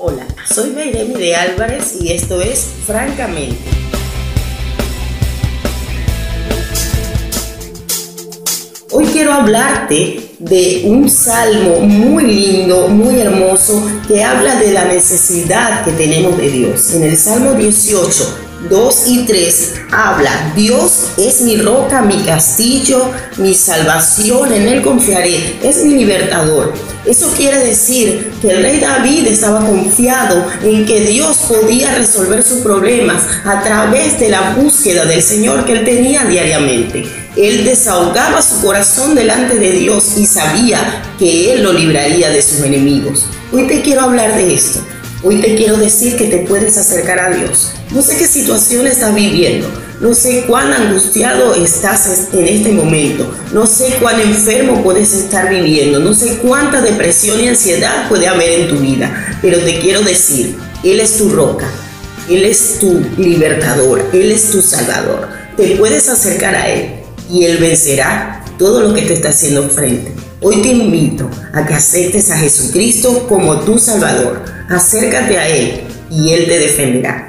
Hola, soy Beiremi de Álvarez y esto es Francamente. Hoy quiero hablarte de un salmo muy lindo, muy hermoso, que habla de la necesidad que tenemos de Dios. En el Salmo 18, 2 y 3 habla, Dios es mi roca, mi castillo, mi salvación, en Él confiaré, es mi libertador. Eso quiere decir que el rey David estaba confiado en que Dios podía resolver sus problemas a través de la búsqueda del Señor que él tenía diariamente. Él desahogaba su corazón delante de Dios y sabía que Él lo libraría de sus enemigos. Hoy te quiero hablar de esto. Hoy te quiero decir que te puedes acercar a Dios. No sé qué situación estás viviendo, no sé cuán angustiado estás en este momento, no sé cuán enfermo puedes estar viviendo, no sé cuánta depresión y ansiedad puede haber en tu vida, pero te quiero decir, Él es tu roca, Él es tu libertador, Él es tu salvador. Te puedes acercar a Él y Él vencerá todo lo que te está haciendo frente. Hoy te invito a que aceptes a Jesucristo como tu Salvador. Acércate a Él y Él te defenderá.